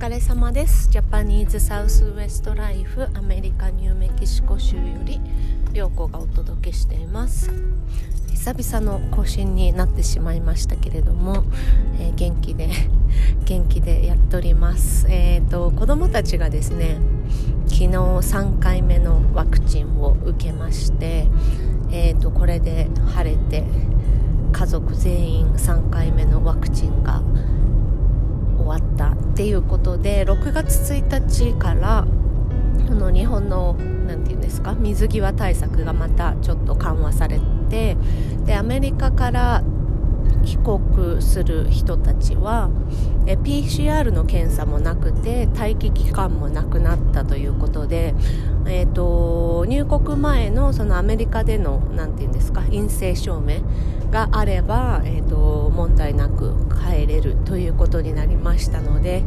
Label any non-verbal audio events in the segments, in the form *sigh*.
疲れ様です。ジャパニーズサウスウエストライフアメリカニューメキシコ州より涼子がお届けしています。久々の更新になってしまいましたけれども、えー、元気で *laughs* 元気でやっております。えっ、ー、と子供たちがですね昨日3回目のワクチンを受けましてえーとこれで晴れて家族全員3回目のワクチンが終わったっていうことで6月1日からあの日本の何て言うんですか水際対策がまたちょっと緩和されてでアメリカから帰国する人たちはえ PCR の検査もなくて待機期間もなくなったということで、えーと、入国前のそのアメリカでの何て言うんですか陰性証明があれば、えーと、問題なく帰れるということになりましたので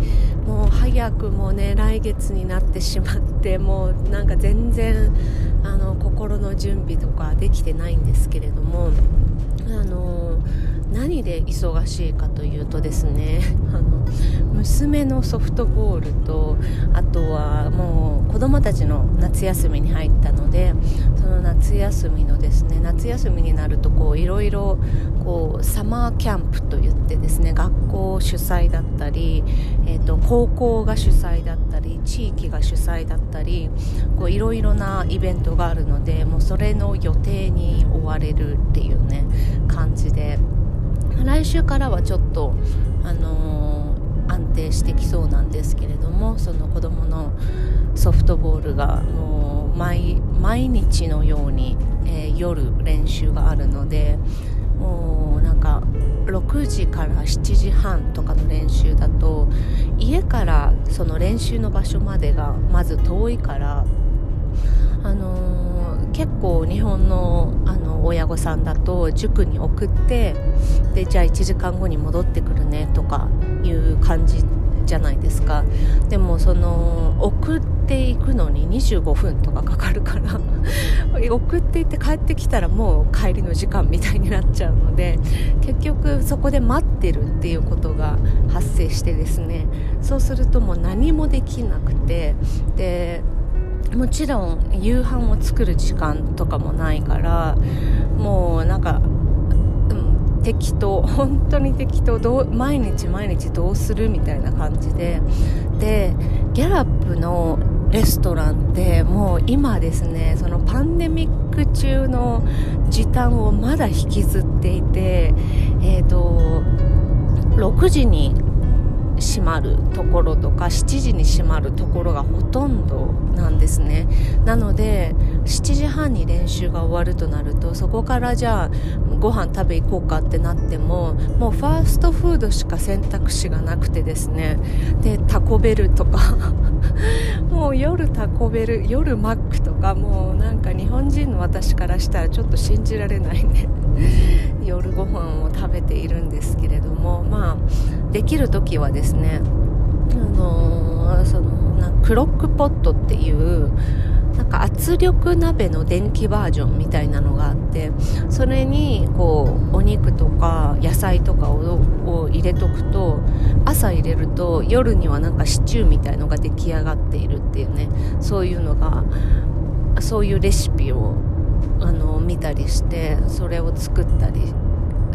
もう早くもね来月になってしまってもうなんか全然あの心の準備とかできてないんですけれどもあの何で忙しいかというとですねあの娘のソフトボールとあとはもう子供たちの夏休みに入ったのでその夏休みのですね夏休みになるとこういろいろこうサマーキャンプといってですね学校主催だったり、えーと、高校が主催だったり地域が主催だったりいろいろなイベントがあるのでもうそれの予定に追われるっていうね感じで。来週からはちょっとあのー、安定してきそうなんですけれどもその子どものソフトボールがもう毎日のように、えー、夜練習があるのでもうなんか6時から7時半とかの練習だと家からその練習の場所までがまず遠いからあのー、結構日本のあの親御さんだと塾に送ってでじゃあ1時間後に戻ってくるねとかいう感じじゃないですか。でもその送っていくのに25分とかかかるから。*laughs* 送っていって帰ってきたらもう帰りの時間みたいになっちゃうので結局そこで待ってるっていうことが発生してですね。そうするともう何もできなくて。でもちろん夕飯を作る時間とかもないからもうなんか適当 *laughs* 本当に適当どう毎日毎日どうするみたいな感じで。でギャラップのレストランってもう今ですねそのパンデミック中の時短をまだ引きずっていてえっ、ー、と6時に閉まるところとか7時に閉まるところがほとんどなんですね。なので7時半に練習が終わるとなるとそこからじゃあご飯食べ行こうかってなってももうファーストフードしか選択肢がなくてですね。でタコベルとか。*laughs* もう夜タコベル夜マックとかもうなんか日本人の私からしたらちょっと信じられないね。*laughs* 夜ご飯を食べているんですけれどもまあできる時はですねあのー、そのなクロックポットっていうなんか圧力鍋の電気バージョンみたいなのがあってそれにこうお肉とか野菜とかをを入れとくと朝入れると夜にはなんかシチューみたいのが出来上がっているっていうねそういうのがそういうレシピをあの見たりしてそれを作ったり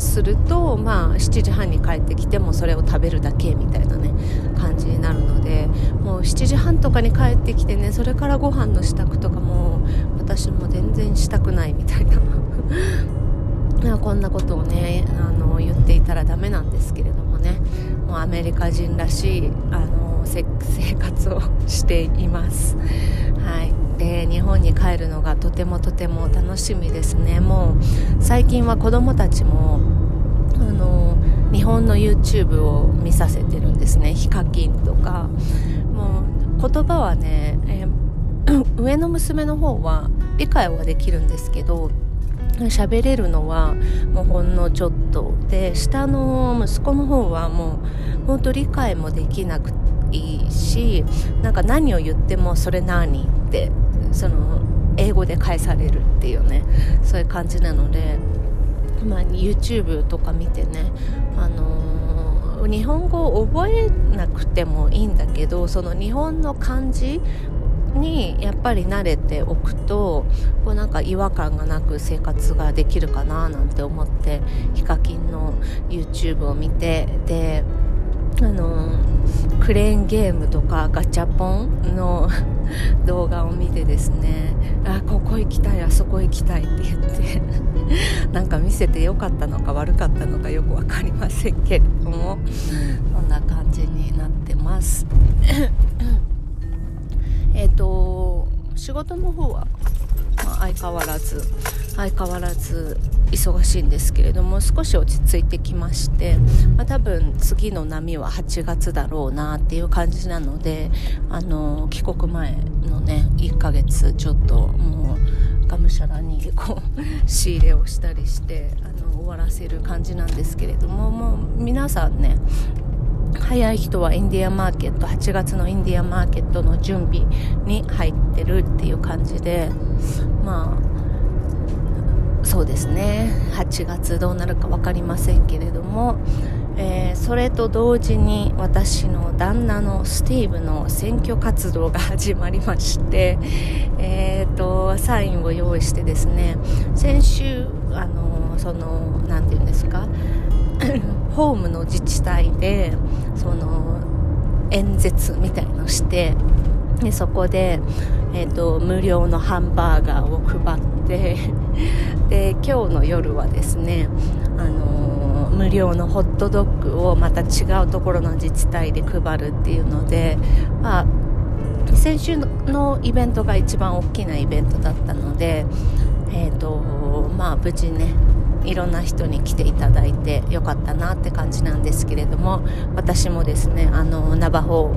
すると、まあ、7時半に帰ってきてもそれを食べるだけみたいなね感じになるのでもう7時半とかに帰ってきてねそれからご飯の支度とかも私も全然したくないみたいな。*laughs* こんなことをねあの言っていたらダメなんですけれどもねもうアメリカ人らしいあの生活をしています。はい。で日本に帰るのがとてもとても楽しみですね。もう最近は子供たちも日本の YouTube を見させてるんですね。ヒカキンとか。もう言葉はね、えー、*clears throat* 上の娘の方は理解はできるんですけど喋れるのはもうほんのちょっとで下の息子の方はもう本当理解もできなくいいしなんか何を言ってもそれ何ってその英語で返されるっていうねそういう感じなので、まあ、YouTube とか見てね、あの日本語を覚えなくてもいいんだけどその日本の漢字にやっぱり慣れておくとこうなんか違和感がなく生活ができるかななんて思ってヒカキンの YouTube を見てであのクレーンゲームとかガチャポンの *laughs* 動画を見てですねあここ行きたいあそこ行きたいって言って *laughs* なんか見せてよかったのか悪かったのかよく分かりませんけれどもそんな感じになってます。*coughs* えっと仕事の方は、まあ、相変わらず相変わらず忙しいんですけれども少し落ち着いてきまして、まあ、多分次の波は8月だろうなっていう感じなのであの帰国前のね1ヶ月ちょっともうがむしゃらにこう仕入れをしたりしてあの終わらせる感じなんですけれどももう皆さんね早い人はインディアンマーケット8月のインディアンマーケットの準備に入ってるっていう感じでまあそうですね。8月どうなるか分かりませんけれども、えー、それと同時に私の旦那のスティーブの選挙活動が始まりまして、*laughs* えーと、サインを用意してですね先週あのその何て言うんですか *coughs* ホームの自治体でその演説みたいのしてでそこで、えーと、無料のハンバーガーを配ってで今日の夜はですね、あのー、無料のホットドッグをまた違うところの自治体で配るっていうので、まあ、先週のイベントが一番大きなイベントだったので、えーとまあ、無事ねいろんな人に来ていただいてよかったなって感じなんですけれども私もですねあのナバホ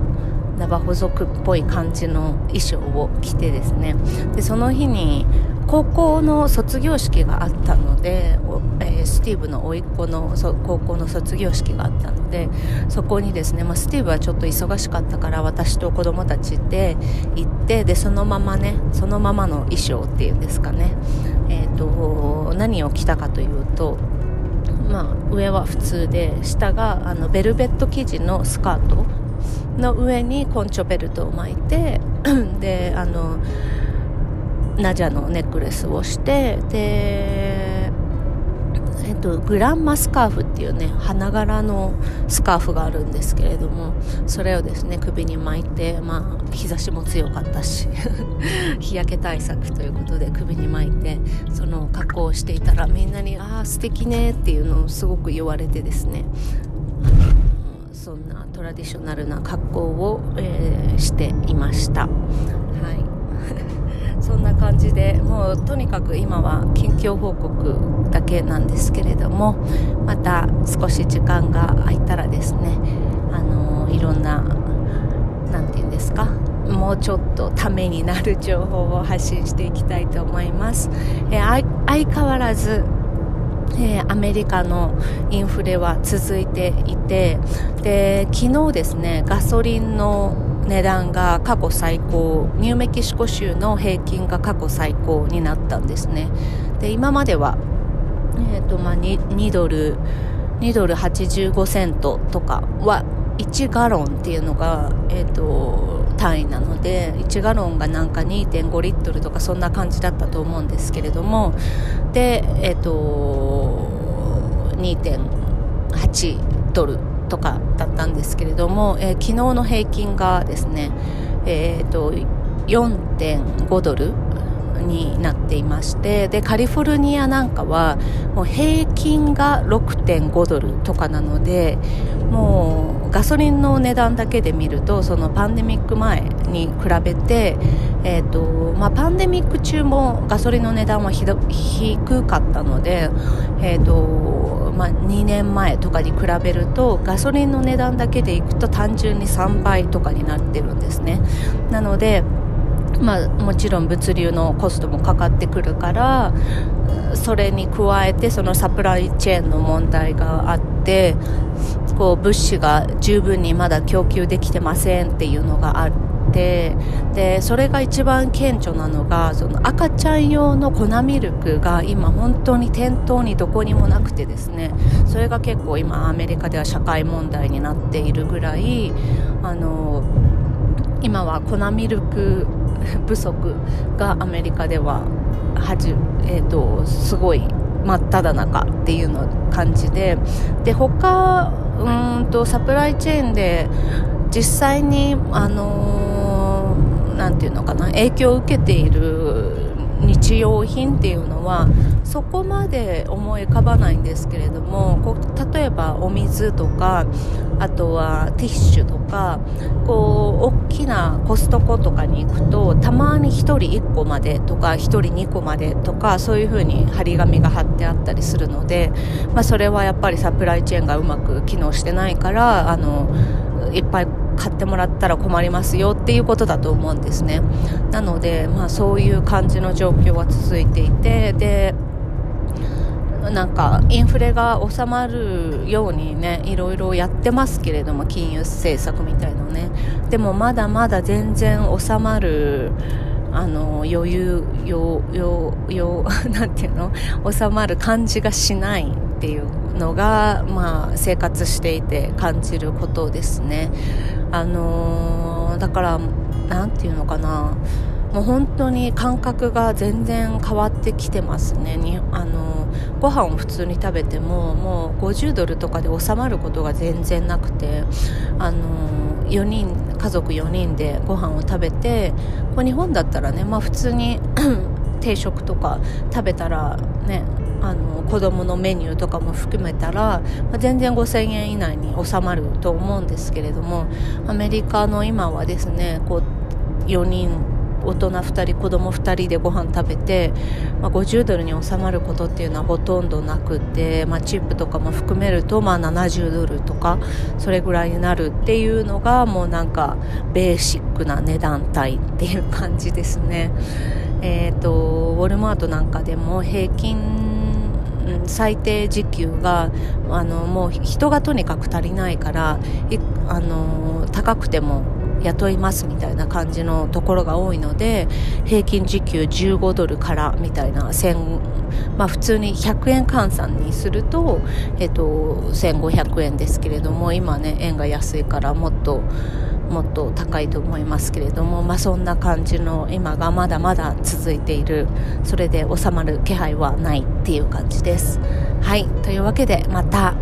ナバホ族っぽい感じの衣装を着てですねでその日に高校の卒業式があったので、えー、スティーブの甥っ子の高校の卒業式があったのでそこにですね、まあ、スティーブはちょっと忙しかったから私と子供たちで行ってでそのままねそのままの衣装っていうんですかね、えーと、何を着たかというとまあ、上は普通で下があのベルベット生地のスカートの上にコンチョベルトを巻いて *clears throat* であのナジャのネックレスをしてで、えっと、グランマスカーフっていうね花柄のスカーフがあるんですけれどもそれをですね首に巻いて、まあ、日差しも強かったし *laughs* 日焼け対策ということで首に巻いてその格好をしていたらみんなに「ああ素敵ね」っていうのをすごく言われてですねそんなトラディショナルな格好を、えー、していました。はいそんな感じでもうとにかく今は近況報告だけなんですけれどもまた少し時間が空いたらですねあのいろんな何て言うんですかもうちょっとためになる情報を発信していきたいと思います。えー、相変わらずえー、アメリカのインフレは続いていてで昨日ですねガソリンの値段が過去最高ニューメキシコ州の平均が過去最高になったんですね。で今までは、えーとまあ2、2, ドル2ドル85セントとかは1ガロンっていうのが、えーと、単位なので1ガロンがなんか2.5リットルとかそんな感じだったと思うんですけれどもで、えーと2.8ドルとかだったんですけれども、えー、昨日の平均がですね、えーと、4.5ドルになっていましてでカリフォルニアなんかはもう平均が6.5ドルとかなのでもうガソリンの値段だけで見るとそのパンデミック前に比べて、えーとまあ、パンデミック中もガソリンの値段はひど低かったので、えーとまあ、2年前とかに比べるとガソリンの値段だけでいくと単純に3倍とかになってるんですね。なのでまあ、もちろん物流のコストもかかってくるからそれに加えてそのサプライチェーンの問題があってこう物資が十分にまだ供給できてませんっていうのがあってでそれが一番顕著なのがその赤ちゃん用の粉ミルクが今本当に店頭にどこにもなくてですねそれが結構今アメリカでは社会問題になっているぐらいあの今は粉ミルク *laughs* 不足がアメリカでははじ、えーと、すごい真っ只中っていうの感じでで他うんとサプライチェーンで実際にあのー、何ていうのかな影響を受けている日用品っていうのはそこまで思い浮かばないんですけれどもこう例えばお水とかあとはティッシュとかこう大きなコストコとかに行くとたまに1人1個までとか1人2個までとかそういう風に張り紙が貼ってあったりするので、まあ、それはやっぱりサプライチェーンがうまく機能してないからあのいっぱい買ってもらったら困りますよっていうことだと思うんですね。なので、まあ、そういう感じの状況は続いていてでなんかインフレが収まるようにねいろいろやってますけれども金融政策みたいのね。でもまだまだ全然収まるあの余裕よよよ *laughs* なんていうの？収まる感じがしないっていうのが、まあ、生活していて感じることですね。あのー、だからなんていうのかな。もう本当に感覚が全然変わってきてますね。にあのご飯を普通に食べてももう50ドルとかで収まることが全然なくて。あの4人家族4人でご飯を食べてこ日本だったらね、まあ、普通に *clears throat* 定食とか食べたらねあの子供のメニューとかも含めたら、まあ、全然5000円以内に収まると思うんですけれどもアメリカの今はですねこう4人大人2人子供2人でご飯食べて、まあ、50ドルに収まることっていうのはほとんどなくて、まあ、チップとかも含めると、まあ、70ドルとかそれぐらいになるっていうのがもうなんかベーシックな値段帯っていう感じですね。えーと、ウォルマートなんかでも平均最低時給があのもう人がとにかく足りないからあの高くても雇いますみたいな感じのところが多いので平均時給15ドルからみたいなまあ、普通に100円換算にすると、えっと、1500円ですけれども今ね円が安いからもっともっと高いと思いますけれども、まあ、そんな感じの今がまだまだ続いているそれで収まる気配はないっていう感じです。はいというわけでまた